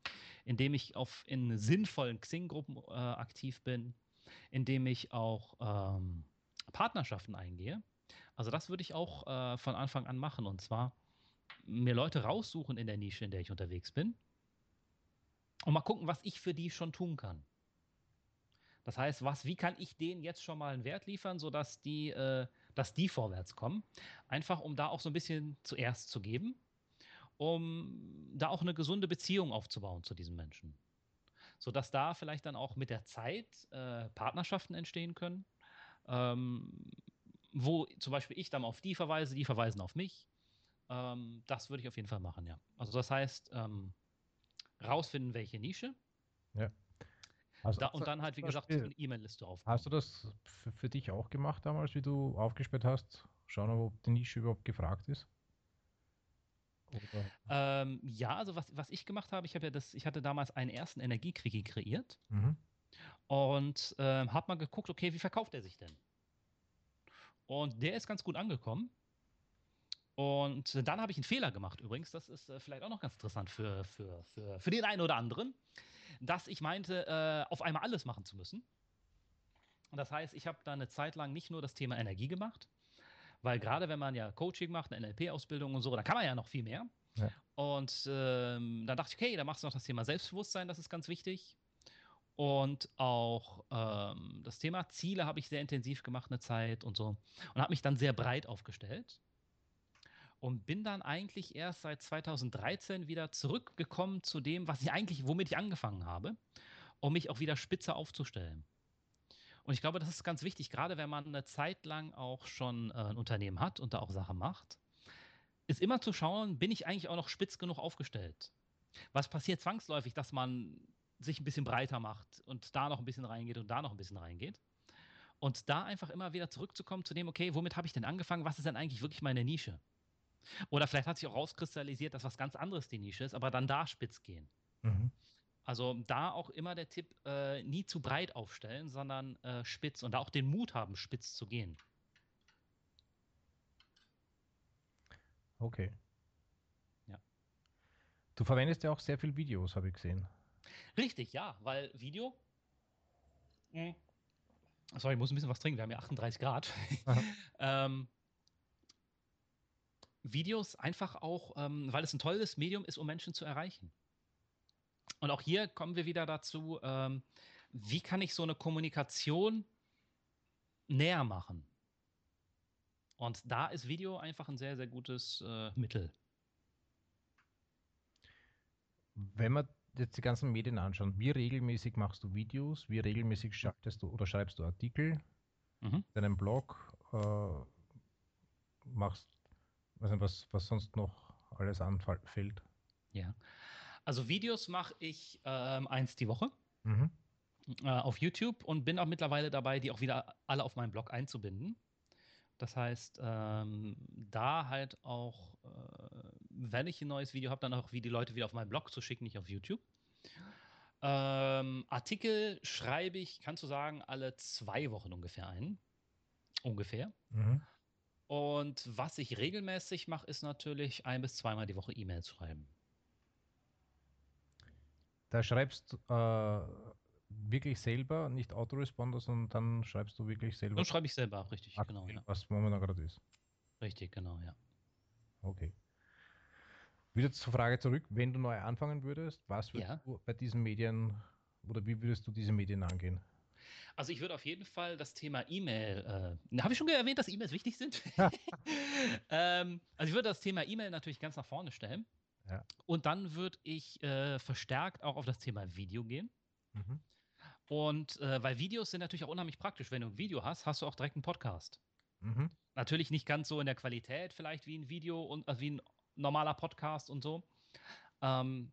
indem ich auf in sinnvollen Xing-Gruppen äh, aktiv bin, indem ich auch ähm, Partnerschaften eingehe. Also das würde ich auch äh, von Anfang an machen und zwar mir Leute raussuchen in der Nische, in der ich unterwegs bin und mal gucken, was ich für die schon tun kann. Das heißt, was, wie kann ich denen jetzt schon mal einen Wert liefern, sodass die, äh, dass die vorwärts kommen? Einfach, um da auch so ein bisschen zuerst zu geben, um da auch eine gesunde Beziehung aufzubauen zu diesen Menschen. Sodass da vielleicht dann auch mit der Zeit äh, Partnerschaften entstehen können, ähm, wo zum Beispiel ich dann auf die verweise, die verweisen auf mich. Ähm, das würde ich auf jeden Fall machen, ja. Also das heißt, ähm, rausfinden, welche Nische. Ja. Also, da, und dann halt, wie gesagt, eine E-Mail-Liste aufbauen. Hast du das für, für, dich auch gemacht damals, wie du aufgesperrt hast? Schauen, ob die Nische überhaupt gefragt ist? Ähm, ja, also was, was ich gemacht habe, ich habe ja das, ich hatte damals einen ersten Energiekrieg kreiert mhm. und äh, habe mal geguckt, okay, wie verkauft er sich denn? Und der ist ganz gut angekommen. Und dann habe ich einen Fehler gemacht übrigens. Das ist äh, vielleicht auch noch ganz interessant für, für, für, für den einen oder anderen, dass ich meinte, äh, auf einmal alles machen zu müssen. Das heißt, ich habe da eine Zeit lang nicht nur das Thema Energie gemacht, weil gerade wenn man ja Coaching macht, eine NLP-Ausbildung und so, da kann man ja noch viel mehr. Ja. Und ähm, dann dachte ich, okay, da machst du noch das Thema Selbstbewusstsein, das ist ganz wichtig. Und auch ähm, das Thema Ziele habe ich sehr intensiv gemacht eine Zeit und so. Und habe mich dann sehr breit aufgestellt. Und bin dann eigentlich erst seit 2013 wieder zurückgekommen zu dem, was ich eigentlich, womit ich angefangen habe, um mich auch wieder spitzer aufzustellen. Und ich glaube, das ist ganz wichtig, gerade wenn man eine Zeit lang auch schon äh, ein Unternehmen hat und da auch Sachen macht, ist immer zu schauen, bin ich eigentlich auch noch spitz genug aufgestellt? Was passiert zwangsläufig, dass man sich ein bisschen breiter macht und da noch ein bisschen reingeht und da noch ein bisschen reingeht. Und da einfach immer wieder zurückzukommen zu dem, okay, womit habe ich denn angefangen? Was ist denn eigentlich wirklich meine Nische? Oder vielleicht hat sich auch rauskristallisiert, dass was ganz anderes die Nische ist, aber dann da spitz gehen. Mhm. Also da auch immer der Tipp, äh, nie zu breit aufstellen, sondern äh, spitz und da auch den Mut haben, spitz zu gehen. Okay. Ja. Du verwendest ja auch sehr viel Videos, habe ich gesehen. Richtig, ja, weil Video. Mh, hm, sorry, ich muss ein bisschen was trinken, wir haben ja 38 Grad. [laughs] ähm, Videos einfach auch, ähm, weil es ein tolles Medium ist, um Menschen zu erreichen. Und auch hier kommen wir wieder dazu, ähm, wie kann ich so eine Kommunikation näher machen? Und da ist Video einfach ein sehr, sehr gutes äh, Mittel. Wenn man jetzt die ganzen Medien anschauen, wie regelmäßig machst du Videos, wie regelmäßig schaltest du oder schreibst du Artikel, mhm. deinen Blog, äh, machst, weiß nicht, was, was sonst noch alles anfällt? Ja, also Videos mache ich ähm, eins die Woche. Mhm. Äh, auf YouTube und bin auch mittlerweile dabei, die auch wieder alle auf meinen Blog einzubinden. Das heißt, ähm, da halt auch, äh, wenn ich ein neues Video habe, dann auch wie die Leute wieder auf meinen Blog zu schicken, nicht auf YouTube. Ähm, Artikel schreibe ich, kannst du sagen, alle zwei Wochen ungefähr ein. Ungefähr. Mhm. Und was ich regelmäßig mache, ist natürlich ein bis zweimal die Woche E-Mails schreiben. Da schreibst, äh, wirklich selber, nicht Autoresponder, sondern dann schreibst du wirklich selber. Dann schreibe ich selber ab, richtig, genau. Ja. Was momentan gerade ist. Richtig, genau, ja. Okay. Wieder zur Frage zurück, wenn du neu anfangen würdest, was würdest Ja. du bei diesen Medien oder wie würdest du diese Medien angehen? Also ich würde auf jeden Fall das Thema E-Mail, äh, habe ich schon erwähnt, dass E-Mails wichtig sind? [laughs] [laughs] ähm, also ich würde das Thema E-Mail natürlich ganz nach vorne stellen. Ja. Und dann würde ich äh, verstärkt auch auf das Thema Video gehen. Mhm. Und äh, weil Videos sind natürlich auch unheimlich praktisch. Wenn du ein Video hast, hast du auch direkt einen Podcast. Mhm. Natürlich nicht ganz so in der Qualität vielleicht wie ein Video und äh, wie ein normaler Podcast und so. Ähm,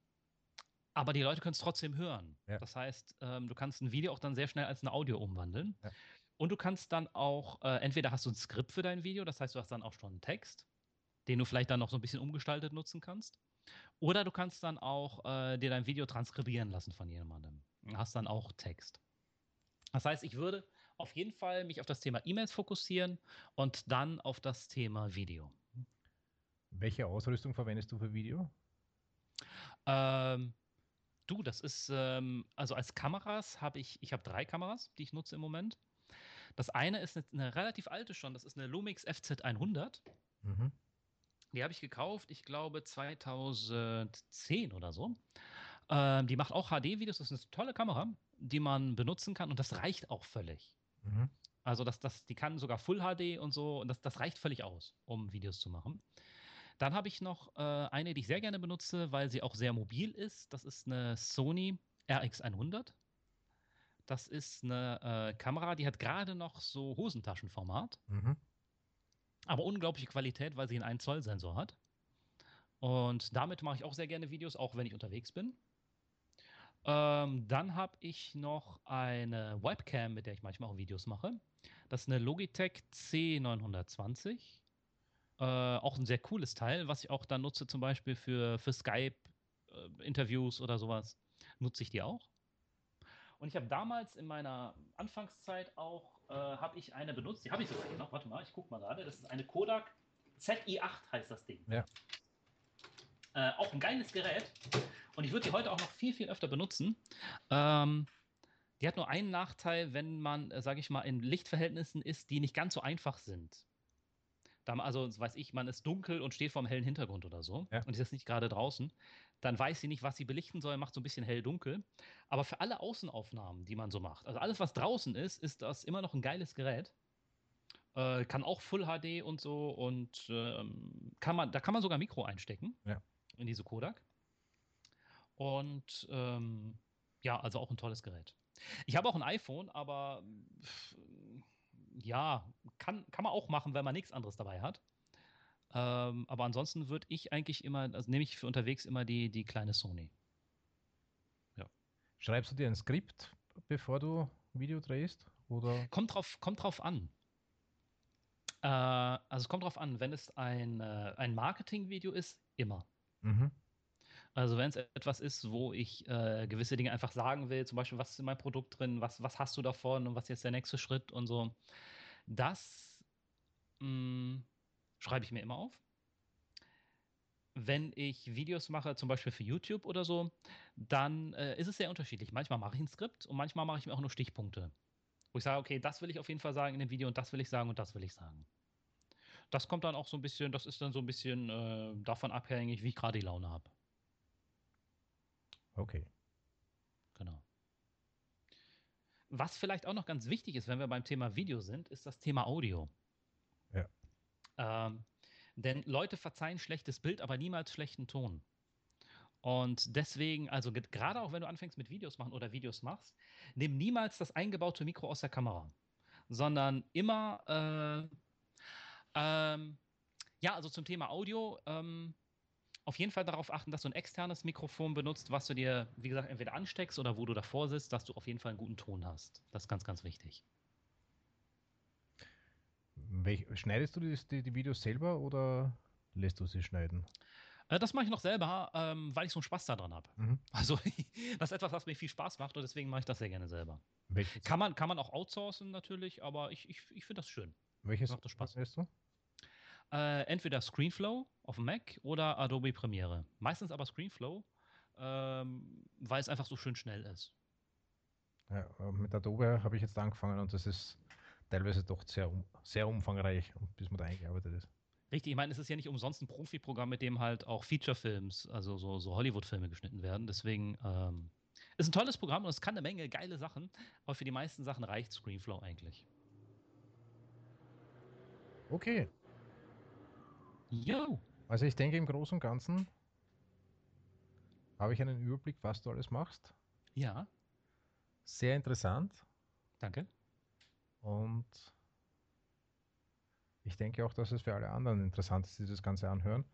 aber die Leute können es trotzdem hören. Ja. Das heißt, ähm, du kannst ein Video auch dann sehr schnell als ein Audio umwandeln. Ja. Und du kannst dann auch, äh, entweder hast du ein Skript für dein Video, das heißt, du hast dann auch schon einen Text, den du vielleicht dann noch so ein bisschen umgestaltet nutzen kannst. Oder du kannst dann auch äh, dir dein Video transkribieren lassen von jemandem. Du hast dann auch Text. Das heißt, ich würde auf jeden Fall mich auf das Thema E-Mails fokussieren und dann auf das Thema Video. Welche Ausrüstung verwendest du für Video? Ähm, du, das ist, ähm, also als Kameras habe ich, ich habe drei Kameras, die ich nutze im Moment. Das eine ist eine, eine relativ alte schon, das ist eine Lumix FZ100. Mhm. Die habe ich gekauft, ich glaube 2010 oder so. Ähm, die macht auch HD-Videos, das ist eine tolle Kamera, die man benutzen kann und das reicht auch völlig. Mhm. Also das, das, die kann sogar Full HD und so und das, das reicht völlig aus, um Videos zu machen. Dann habe ich noch äh, eine, die ich sehr gerne benutze, weil sie auch sehr mobil ist. Das ist eine Sony RX100. Das ist eine äh, Kamera, die hat gerade noch so Hosentaschenformat, Mhm. aber unglaubliche Qualität, weil sie einen 1 Zoll Sensor hat. Und damit mache ich auch sehr gerne Videos, auch wenn ich unterwegs bin. Ähm, dann habe ich noch eine Webcam, mit der ich manchmal auch Videos mache. Das ist eine Logitech C920. Äh, auch ein sehr cooles Teil, was ich auch dann nutze, zum Beispiel für, für Skype-Interviews oder sowas. Nutze ich die auch. Und ich habe damals in meiner Anfangszeit auch, äh, habe ich eine benutzt, die habe ich sogar hier noch, warte mal, ich gucke mal gerade, das ist eine Kodak ZI8 heißt das Ding. Ja. Äh, auch ein geiles Gerät. Und ich würde die heute auch noch viel, viel öfter benutzen. Ähm, die hat nur einen Nachteil, wenn man, äh, sage ich mal, in Lichtverhältnissen ist, die nicht ganz so einfach sind. Da, also, weiß ich, man ist dunkel und steht vor einem hellen Hintergrund oder so Ja. und ist jetzt nicht gerade draußen, dann weiß sie nicht, was sie belichten soll, macht so ein bisschen hell-dunkel. Aber für alle Außenaufnahmen, die man so macht, also alles, was draußen ist, ist das immer noch ein geiles Gerät. Äh, kann auch Full HD und so und ähm, kann man, da kann man sogar Mikro einstecken Ja. in diese Kodak. Und ähm, ja, also auch ein tolles Gerät. Ich habe auch ein iPhone, aber ja, kann, kann man auch machen, wenn man nichts anderes dabei hat. Ähm, aber ansonsten würde ich eigentlich immer, also nehme ich für unterwegs immer die, die kleine Sony. Schreibst du dir ein Skript, bevor du Video drehst? Oder? Kommt drauf, kommt drauf an. Äh, also es kommt drauf an, wenn es ein, äh, ein Marketing-Video ist, immer. Mhm. Also wenn es etwas ist, wo ich äh, gewisse Dinge einfach sagen will, zum Beispiel, was ist in meinem Produkt drin, was, was hast du davon und was ist jetzt der nächste Schritt und so, das mh, schreibe ich mir immer auf. Wenn ich Videos mache, zum Beispiel für YouTube oder so, dann äh, ist es sehr unterschiedlich. Manchmal mache ich ein Skript und manchmal mache ich mir auch nur Stichpunkte. Wo ich sage, okay, das will ich auf jeden Fall sagen in dem Video und das will ich sagen und das will ich sagen. Das kommt dann auch so ein bisschen, das ist dann so ein bisschen äh, davon abhängig, wie ich gerade die Laune habe. Okay. Genau. Was vielleicht auch noch ganz wichtig ist, wenn wir beim Thema Video sind, ist das Thema Audio. Ja. Ähm, denn Leute verzeihen schlechtes Bild, aber niemals schlechten Ton. Und deswegen, also ge- gerade auch wenn du anfängst mit Videos machen oder Videos machst, nimm niemals das eingebaute Mikro aus der Kamera, sondern immer, äh, ähm, ja, also zum Thema Audio, ähm, auf jeden Fall darauf achten, dass du ein externes Mikrofon benutzt, was du dir, wie gesagt, entweder ansteckst oder wo du davor sitzt, dass du auf jeden Fall einen guten Ton hast. Das ist ganz, ganz wichtig. Welch, schneidest du die, die, Videos selber oder lässt du sie schneiden? Äh, das mache ich noch selber, ähm, weil ich so einen Spaß daran habe. Mhm. Also [laughs] das ist etwas, was mir viel Spaß macht und deswegen mache ich das sehr gerne selber. Welches, Kann man, kann man auch outsourcen natürlich, aber ich, ich, ich finde das schön. welches macht doch Spaß. schneidest du? Äh, entweder ScreenFlow auf dem Mac oder Adobe Premiere. Meistens aber ScreenFlow, ähm, weil es einfach so schön schnell ist. Ja, mit Adobe habe ich jetzt angefangen und das ist teilweise doch sehr, sehr umfangreich, bis man da eingearbeitet ist. Richtig, ich meine, es ist ja nicht umsonst ein Profi-Programm, mit dem halt auch Feature-Films, also so, so Hollywood-Filme geschnitten werden. Deswegen ähm, ist ein tolles Programm und es kann eine Menge geile Sachen, aber für die meisten Sachen reicht Screenflow eigentlich. Okay. Jo. Also ich denke im Großen und Ganzen habe ich einen Überblick, was du alles machst. Ja. Sehr interessant. Danke. Und ich denke auch, dass es für alle anderen interessant ist, die das Ganze anhören,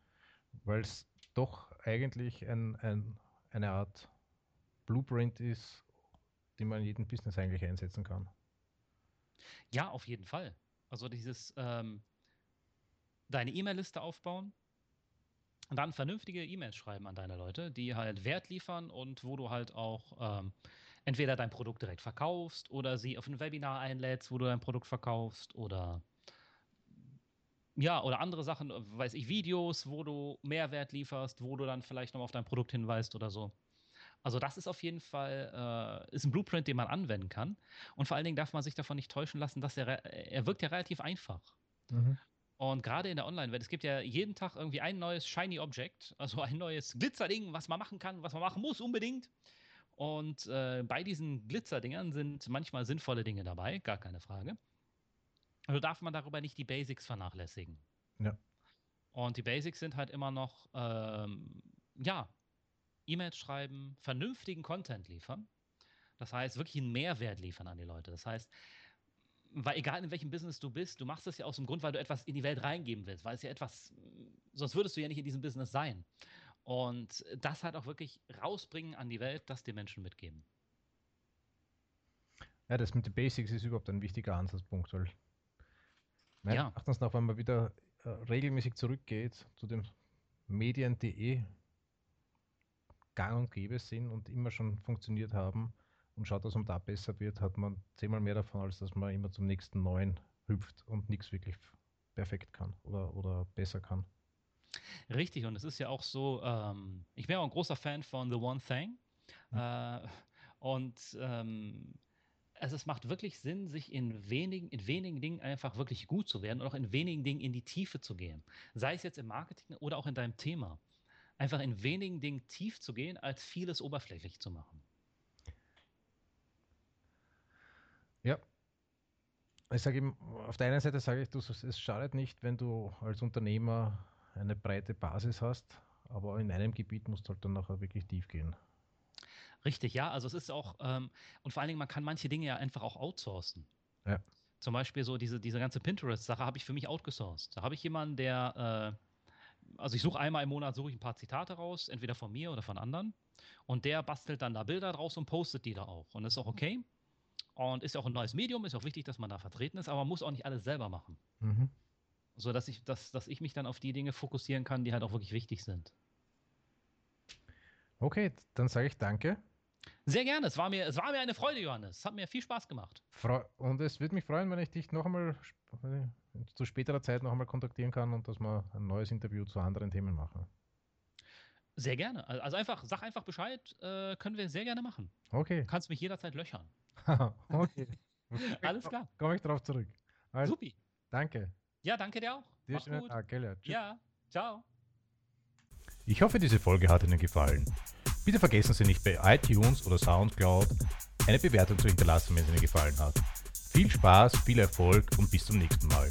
weil es doch eigentlich ein, ein, eine Art Blueprint ist, die man in jedem Business eigentlich einsetzen kann. Ja, auf jeden Fall. Also dieses ähm, deine E-Mail-Liste aufbauen und dann vernünftige E-Mails schreiben an deine Leute, die halt Wert liefern und wo du halt auch ähm, entweder dein Produkt direkt verkaufst oder sie auf ein Webinar einlädst, wo du dein Produkt verkaufst oder ja, oder andere Sachen, weiß ich, Videos, wo du Mehrwert lieferst, wo du dann vielleicht noch auf dein Produkt hinweist oder so. Also das ist auf jeden Fall äh, ist ein Blueprint, den man anwenden kann. Und vor allen Dingen darf man sich davon nicht täuschen lassen, dass er, er wirkt ja relativ einfach. Mhm. Und gerade in der Online-Welt, es gibt ja jeden Tag irgendwie ein neues Shiny Object, also ein neues Glitzerding, was man machen kann, was man machen muss unbedingt. Und äh, bei diesen Glitzerdingern sind manchmal sinnvolle Dinge dabei, gar keine Frage. Also darf man darüber nicht die Basics vernachlässigen. Ja. Und die Basics sind halt immer noch, ähm, ja, E-Mails schreiben, vernünftigen Content liefern. Das heißt, wirklich einen Mehrwert liefern an die Leute. Das heißt, weil egal in welchem Business du bist, du machst das ja aus dem Grund, weil du etwas in die Welt reingeben willst, weil es ja etwas, sonst würdest du ja nicht in diesem Business sein. Und das halt auch wirklich rausbringen an die Welt, das den Menschen mitgeben. Ja, das mit den Basics ist überhaupt ein wichtiger Ansatzpunkt, weil meines ja. Erachtens nach, wenn man wieder äh, regelmäßig zurückgeht zu dem Medien.de gang und gäbe sind und immer schon funktioniert haben und schaut, dass man da besser wird, hat man zehnmal mehr davon, als dass man immer zum nächsten neuen hüpft und nichts wirklich perfekt kann oder, oder besser kann. Richtig, und es ist ja auch so, ähm, ich bin auch ein großer Fan von The One Thing. Mhm. Äh, und ähm, also es macht wirklich Sinn, sich in wenigen, in wenigen Dingen einfach wirklich gut zu werden und auch in wenigen Dingen in die Tiefe zu gehen. Sei es jetzt im Marketing oder auch in deinem Thema. Einfach in wenigen Dingen tief zu gehen, als vieles oberflächlich zu machen. Ja. Ich sage ihm, auf der einen Seite sage ich, du, es schadet nicht, wenn du als Unternehmer eine breite Basis hast, aber in einem Gebiet musst du halt dann nachher wirklich tief gehen. Richtig, ja. Also es ist auch, ähm, und vor allen Dingen, man kann manche Dinge ja einfach auch outsourcen. Ja. Zum Beispiel so diese, diese ganze Pinterest-Sache habe ich für mich outgesourced. Da habe ich jemanden, der, äh, also ich suche einmal im Monat, suche ich ein paar Zitate raus, entweder von mir oder von anderen. Und der bastelt dann da Bilder draus und postet die da auch. Und das ist auch okay. Und ist auch ein neues Medium, ist auch wichtig, dass man da vertreten ist, aber man muss auch nicht alles selber machen. Mhm. So dass ich, dass, dass ich mich dann auf die Dinge fokussieren kann, die halt auch wirklich wichtig sind. Okay, dann sage ich danke. Sehr gerne. Es war, mir, es war mir eine Freude, Johannes. Es hat mir viel Spaß gemacht. Und es würde mich freuen, wenn ich dich noch einmal zu späterer Zeit noch einmal kontaktieren kann und dass wir ein neues Interview zu anderen Themen machen. Sehr gerne. Also einfach, sag einfach Bescheid, äh, können wir sehr gerne machen. Okay. Du kannst mich jederzeit löchern. [laughs] okay. [laughs] Alles klar. Komme ich drauf zurück. Also, Supi. Danke. Ja, danke dir auch. Dir Mach's schönen gut. Tag, gell? Ja, ciao. Ich hoffe, diese Folge hat Ihnen gefallen. Bitte vergessen Sie nicht bei iTunes oder Soundcloud eine Bewertung zu hinterlassen, wenn es Ihnen gefallen hat. Viel Spaß, viel Erfolg und bis zum nächsten Mal.